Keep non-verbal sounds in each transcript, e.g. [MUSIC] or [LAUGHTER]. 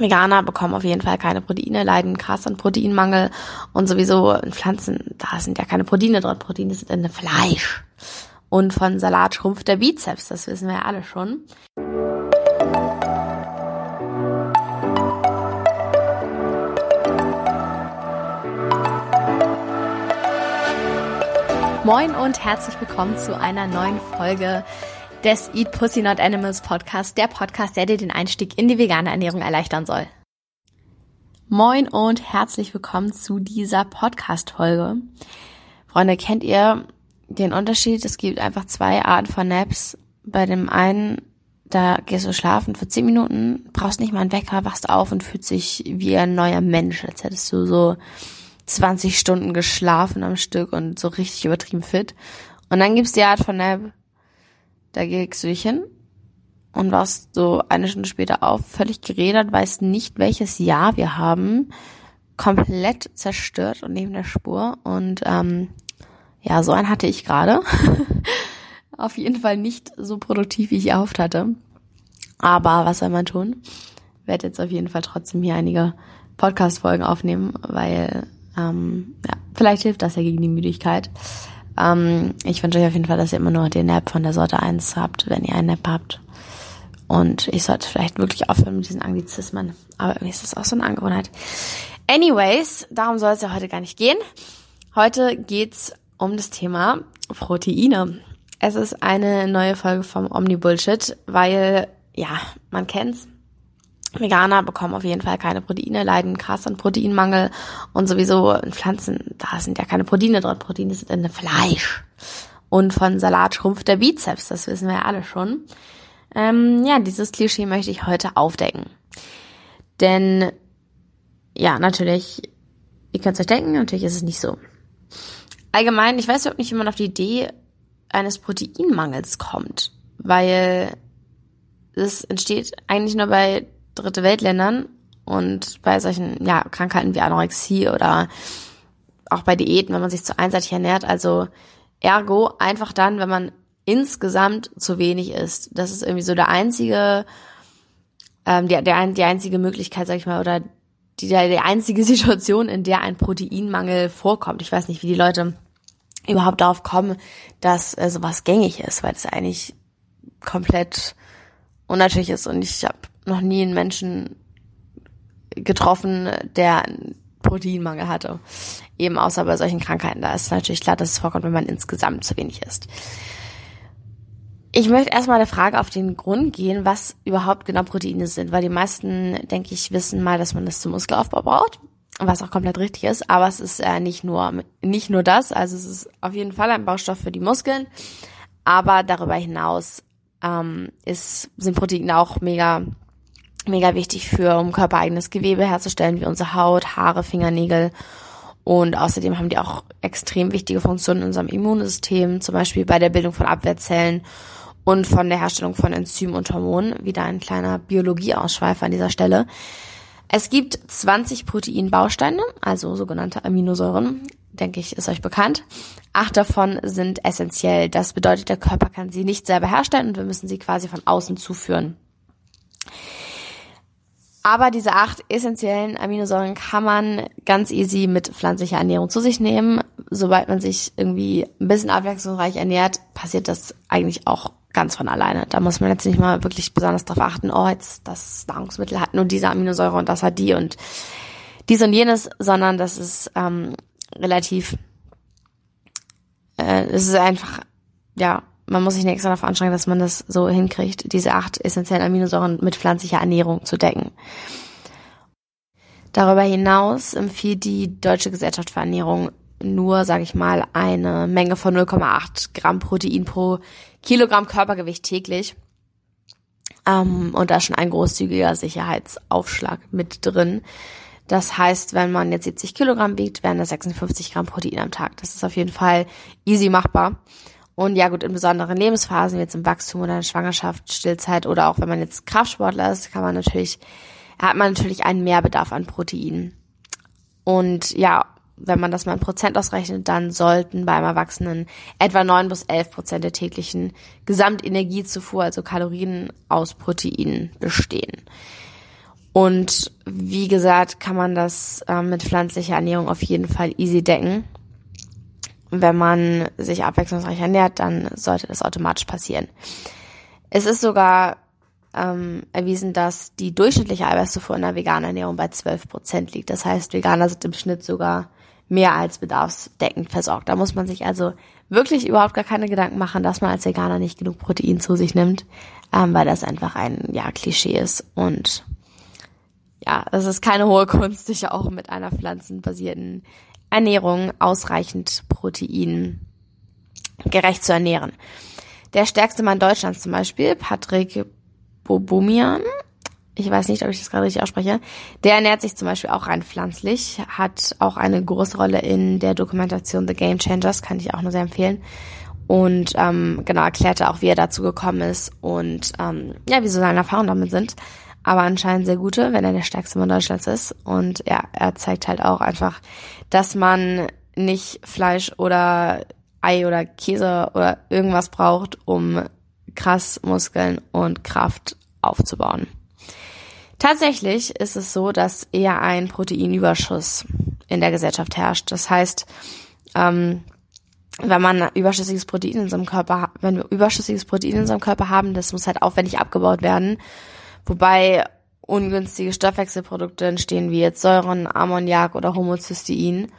Veganer bekommen auf jeden Fall keine Proteine, leiden krass an Proteinmangel und sowieso in Pflanzen, da sind ja keine Proteine drin, Proteine sind in Fleisch. Und von Salat schrumpft der Bizeps, das wissen wir ja alle schon. Moin und herzlich willkommen zu einer neuen Folge des Eat Pussy Not Animals Podcast, der Podcast, der dir den Einstieg in die vegane Ernährung erleichtern soll. Moin und herzlich willkommen zu dieser Podcast-Folge. Freunde, kennt ihr den Unterschied? Es gibt einfach zwei Arten von Naps. Bei dem einen, da gehst du schlafen für zehn Minuten, brauchst nicht mal einen Wecker, wachst auf und fühlst dich wie ein neuer Mensch, als hättest du so 20 Stunden geschlafen am Stück und so richtig übertrieben fit. Und dann gibt's die Art von Nap, da gehst du dich hin und warst so eine Stunde später auf, völlig gerädert, weißt nicht, welches Jahr wir haben, komplett zerstört und neben der Spur. Und ähm, ja, so einen hatte ich gerade. [LAUGHS] Auf jeden Fall nicht so produktiv, wie ich erhofft hatte. Aber was soll man tun? Werde jetzt auf jeden Fall trotzdem hier einige Podcast-Folgen aufnehmen, weil ähm, ja, vielleicht hilft das ja gegen die Müdigkeit. Ähm, ich wünsche euch auf jeden Fall, dass ihr immer nur den Nap von der Sorte 1 habt, wenn ihr einen Nap habt. Und ich sollte vielleicht wirklich aufhören mit diesen Anglizismen. Aber irgendwie ist das auch so eine Angewohnheit. Anyways, darum soll es ja heute gar nicht gehen. Heute geht's um das Thema Proteine. Es ist eine neue Folge vom Omni Bullshit, weil, ja, man kennt's. Veganer bekommen auf jeden Fall keine Proteine, leiden krass an Proteinmangel und sowieso in Pflanzen, da sind ja keine Proteine drin, Proteine sind in Fleisch. Und von Salat schrumpft der Bizeps, das wissen wir ja alle schon. Ähm, ja, dieses Klischee möchte ich heute aufdecken. Denn, ja, natürlich, ihr könnt es euch denken, natürlich ist es nicht so. Allgemein, ich weiß überhaupt nicht, wie man auf die Idee eines Proteinmangels kommt, weil es entsteht eigentlich nur bei dritte Weltländern und bei solchen ja, Krankheiten wie Anorexie oder auch bei Diäten, wenn man sich zu einseitig ernährt. Also ergo einfach dann, wenn man insgesamt zu wenig isst. Das ist irgendwie so der einzige, ähm, der, der, die einzige Möglichkeit, sag ich mal, oder die, die einzige [LAUGHS] Situation, in der ein Proteinmangel vorkommt. Ich weiß nicht, wie die Leute überhaupt darauf kommen, dass äh, sowas gängig ist, weil das eigentlich komplett unnatürlich ist. Und ich habe noch nie einen Menschen getroffen, der einen Proteinmangel hatte. Eben außer bei solchen Krankheiten. Da ist natürlich klar, dass es vorkommt, wenn man insgesamt zu wenig isst. Ich möchte erstmal der Frage auf den Grund gehen, was überhaupt genau Proteine sind, weil die meisten, denke ich, wissen mal, dass man das zum Muskelaufbau braucht, was auch komplett richtig ist, aber es ist äh, nicht nur nicht nur das, also es ist auf jeden Fall ein Baustoff für die Muskeln, aber darüber hinaus ähm, ist, sind Proteine auch mega mega wichtig für, um körpereigenes Gewebe herzustellen, wie unsere Haut, Haare, Fingernägel. Und außerdem haben die auch extrem wichtige Funktionen in unserem Immunsystem, zum Beispiel bei der Bildung von Abwehrzellen und von der Herstellung von Enzymen und Hormonen. Wieder ein kleiner Biologieausschweif an dieser Stelle. Es gibt 20 Proteinbausteine, also sogenannte Aminosäuren, denke ich, ist euch bekannt. Acht davon sind essentiell. Das bedeutet, der Körper kann sie nicht selber herstellen und wir müssen sie quasi von außen zuführen. Aber diese acht essentiellen Aminosäuren kann man ganz easy mit pflanzlicher Ernährung zu sich nehmen. Sobald man sich irgendwie ein bisschen abwechslungsreich ernährt, passiert das eigentlich auch ganz von alleine. Da muss man jetzt nicht mal wirklich besonders darauf achten, oh, jetzt das Nahrungsmittel hat nur diese Aminosäure und das hat die und dies und jenes, sondern das ist ähm, relativ, äh, es ist einfach, ja, man muss sich nicht extra dafür anstrengen, dass man das so hinkriegt, diese acht essentiellen Aminosäuren mit pflanzlicher Ernährung zu decken. Darüber hinaus empfiehlt die Deutsche Gesellschaft für Ernährung nur, sage ich mal, eine Menge von 0,8 Gramm Protein pro Kilogramm Körpergewicht täglich. Ähm, und da ist schon ein großzügiger Sicherheitsaufschlag mit drin. Das heißt, wenn man jetzt 70 Kilogramm wiegt, wären das 56 Gramm Protein am Tag. Das ist auf jeden Fall easy machbar. Und ja gut, in besonderen Lebensphasen, wie jetzt im Wachstum oder in Schwangerschaft, Stillzeit oder auch wenn man jetzt Kraftsportler ist, kann man natürlich, hat man natürlich einen Mehrbedarf an Protein. Und ja, wenn man das mal in Prozent ausrechnet, dann sollten beim Erwachsenen etwa neun bis elf Prozent der täglichen Gesamtenergiezufuhr, also Kalorien aus Proteinen bestehen. Und wie gesagt, kann man das äh, mit pflanzlicher Ernährung auf jeden Fall easy decken. Wenn man sich abwechslungsreich ernährt, dann sollte das automatisch passieren. Es ist sogar ähm, erwiesen, dass die durchschnittliche Eiweißzufuhr in der veganen Ernährung bei 12 Prozent liegt. Das heißt, Veganer sind im Schnitt sogar mehr als bedarfsdeckend versorgt. Da muss man sich also wirklich überhaupt gar keine Gedanken machen, dass man als Veganer nicht genug Protein zu sich nimmt, ähm, weil das einfach ein ja, Klischee ist und ja, es ist keine hohe Kunst, sich auch mit einer pflanzenbasierten Ernährung ausreichend Protein gerecht zu ernähren. Der stärkste Mann Deutschlands zum Beispiel, Patrick Bobomian, ich weiß nicht, ob ich das gerade richtig ausspreche, der ernährt sich zum Beispiel auch rein pflanzlich, hat auch eine große Rolle in der Dokumentation The Game Changers, kann ich auch nur sehr empfehlen. Und ähm, genau erklärte auch, wie er dazu gekommen ist und ähm, ja, wie so seine Erfahrungen damit sind aber anscheinend sehr gute, wenn er der stärkste Mann Deutschlands ist. Und ja, er zeigt halt auch einfach, dass man nicht Fleisch oder Ei oder Käse oder irgendwas braucht, um krass Muskeln und Kraft aufzubauen. Tatsächlich ist es so, dass eher ein Proteinüberschuss in der Gesellschaft herrscht. Das heißt, ähm, wenn man überschüssiges Protein in unserem Körper, wenn wir überschüssiges Protein in unserem Körper haben, das muss halt aufwendig abgebaut werden wobei ungünstige Stoffwechselprodukte entstehen, wie jetzt Säuren, Ammoniak oder Homocystein.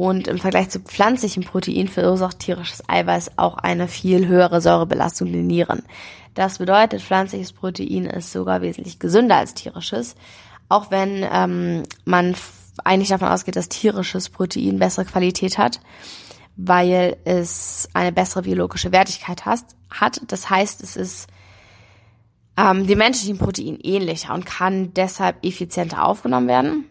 Und im Vergleich zu pflanzlichem Protein verursacht tierisches Eiweiß auch eine viel höhere Säurebelastung der Nieren. Das bedeutet, pflanzliches Protein ist sogar wesentlich gesünder als tierisches, auch wenn ähm, man eigentlich davon ausgeht, dass tierisches Protein bessere Qualität hat, weil es eine bessere biologische Wertigkeit hat. Das heißt, es ist ähm, dem menschlichen Protein ähnlicher und kann deshalb effizienter aufgenommen werden.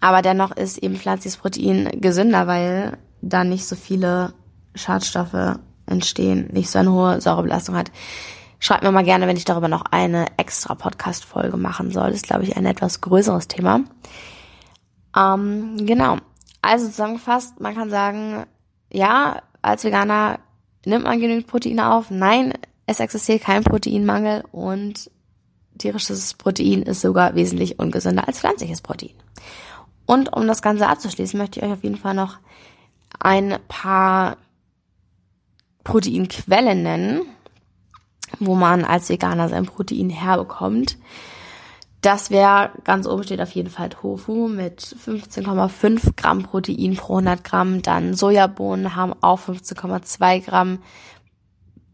Aber dennoch ist eben pflanzliches Protein gesünder, weil da nicht so viele Schadstoffe entstehen, nicht so eine hohe Säurebelastung hat. Schreibt mir mal gerne, wenn ich darüber noch eine extra Podcast-Folge machen soll. Das ist, glaube ich, ein etwas größeres Thema. Ähm, genau. Also zusammengefasst, man kann sagen, ja, als Veganer nimmt man genügend Proteine auf. Nein, es existiert kein Proteinmangel und tierisches Protein ist sogar wesentlich ungesünder als pflanzliches Protein. Und um das Ganze abzuschließen, möchte ich euch auf jeden Fall noch ein paar Proteinquellen nennen, wo man als Veganer sein Protein herbekommt. Das wäre, ganz oben steht auf jeden Fall Tofu mit 15,5 Gramm Protein pro 100 Gramm. Dann Sojabohnen haben auch 15,2 Gramm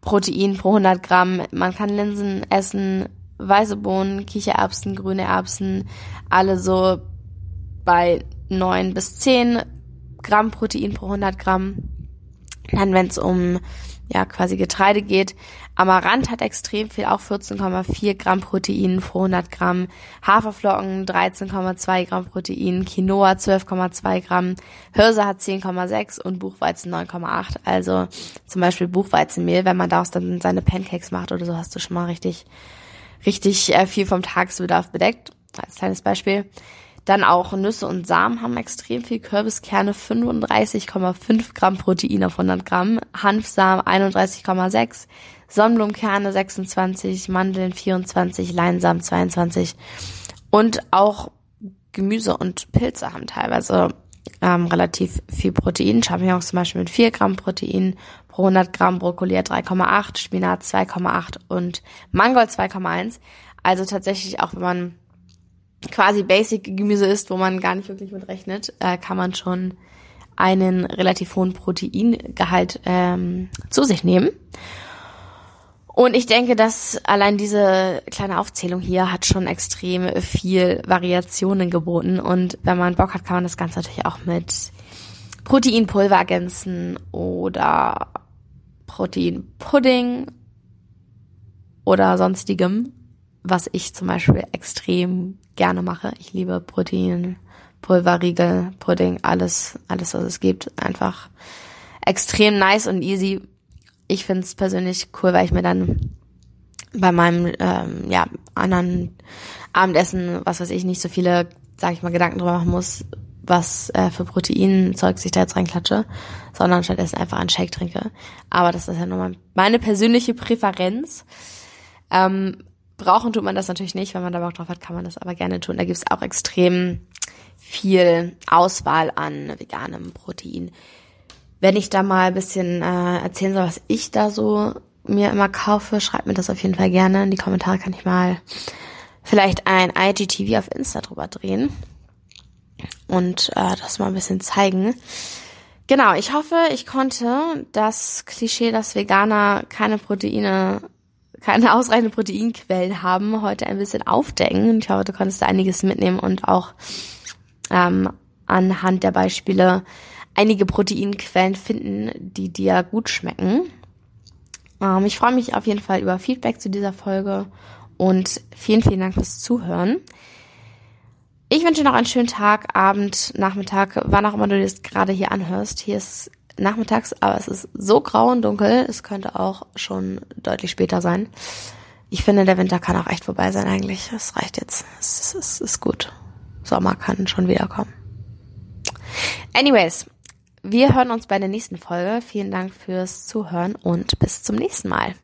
Protein pro 100 Gramm. Man kann Linsen essen, weiße Bohnen, Kichererbsen, grüne Erbsen, alle so bei 9 bis 10 Gramm Protein pro 100 Gramm. Dann, wenn es um ja quasi Getreide geht. Amaranth hat extrem viel, auch 14,4 Gramm Protein pro 100 Gramm. Haferflocken 13,2 Gramm Protein. Quinoa 12,2 Gramm. Hirse hat 10,6 und Buchweizen 9,8. Also zum Beispiel Buchweizenmehl, wenn man daraus dann seine Pancakes macht oder so, hast du schon mal richtig, richtig äh, viel vom Tagesbedarf bedeckt. Als kleines Beispiel. Dann auch Nüsse und Samen haben extrem viel Kürbiskerne, 35,5 Gramm Protein auf 100 Gramm, Hanfsamen 31,6, Sonnenblumenkerne 26, Mandeln 24, Leinsamen 22 und auch Gemüse und Pilze haben teilweise ähm, relativ viel Protein. Champignons zum Beispiel mit 4 Gramm Protein pro 100 Gramm, Brokkoli 3,8, Spinat 2,8 und Mangold 2,1. Also tatsächlich auch, wenn man quasi Basic Gemüse isst, wo man gar nicht wirklich mit rechnet, äh, kann man schon einen relativ hohen Proteingehalt ähm, zu sich nehmen. Und ich denke, dass allein diese kleine Aufzählung hier hat schon extrem viel Variationen geboten. Und wenn man Bock hat, kann man das Ganze natürlich auch mit Proteinpulver ergänzen oder Proteinpudding oder sonstigem was ich zum Beispiel extrem gerne mache. Ich liebe Protein, Pulverriegel, Pudding, alles, alles, was es gibt. Einfach extrem nice und easy. Ich finde es persönlich cool, weil ich mir dann bei meinem ähm, ja, anderen Abendessen, was weiß ich, nicht so viele, sag ich mal, Gedanken drüber machen muss, was äh, für Proteinzeug ich da jetzt reinklatsche, sondern stattdessen einfach einen Shake trinke. Aber das ist ja nur meine persönliche Präferenz. Ähm, brauchen tut man das natürlich nicht. Wenn man da Bock drauf hat, kann man das aber gerne tun. Da gibt es auch extrem viel Auswahl an veganem Protein. Wenn ich da mal ein bisschen äh, erzählen soll, was ich da so mir immer kaufe, schreibt mir das auf jeden Fall gerne. In die Kommentare kann ich mal vielleicht ein IGTV auf Insta drüber drehen und äh, das mal ein bisschen zeigen. Genau, ich hoffe, ich konnte das Klischee, dass Veganer keine Proteine, keine ausreichenden Proteinquellen haben, heute ein bisschen aufdecken. Ich hoffe, du konntest einiges mitnehmen und auch ähm, anhand der Beispiele einige Proteinquellen finden, die dir gut schmecken. Ähm, ich freue mich auf jeden Fall über Feedback zu dieser Folge und vielen, vielen Dank fürs Zuhören. Ich wünsche noch einen schönen Tag, Abend, Nachmittag, wann auch immer du das gerade hier anhörst. Hier ist nachmittags, aber es ist so grau und dunkel, es könnte auch schon deutlich später sein. Ich finde, der Winter kann auch echt vorbei sein eigentlich. Es reicht jetzt. Es, es, ist gut. Sommer kann schon wiederkommen. Anyways, wir hören uns bei der nächsten Folge. Vielen Dank fürs Zuhören und bis zum nächsten Mal.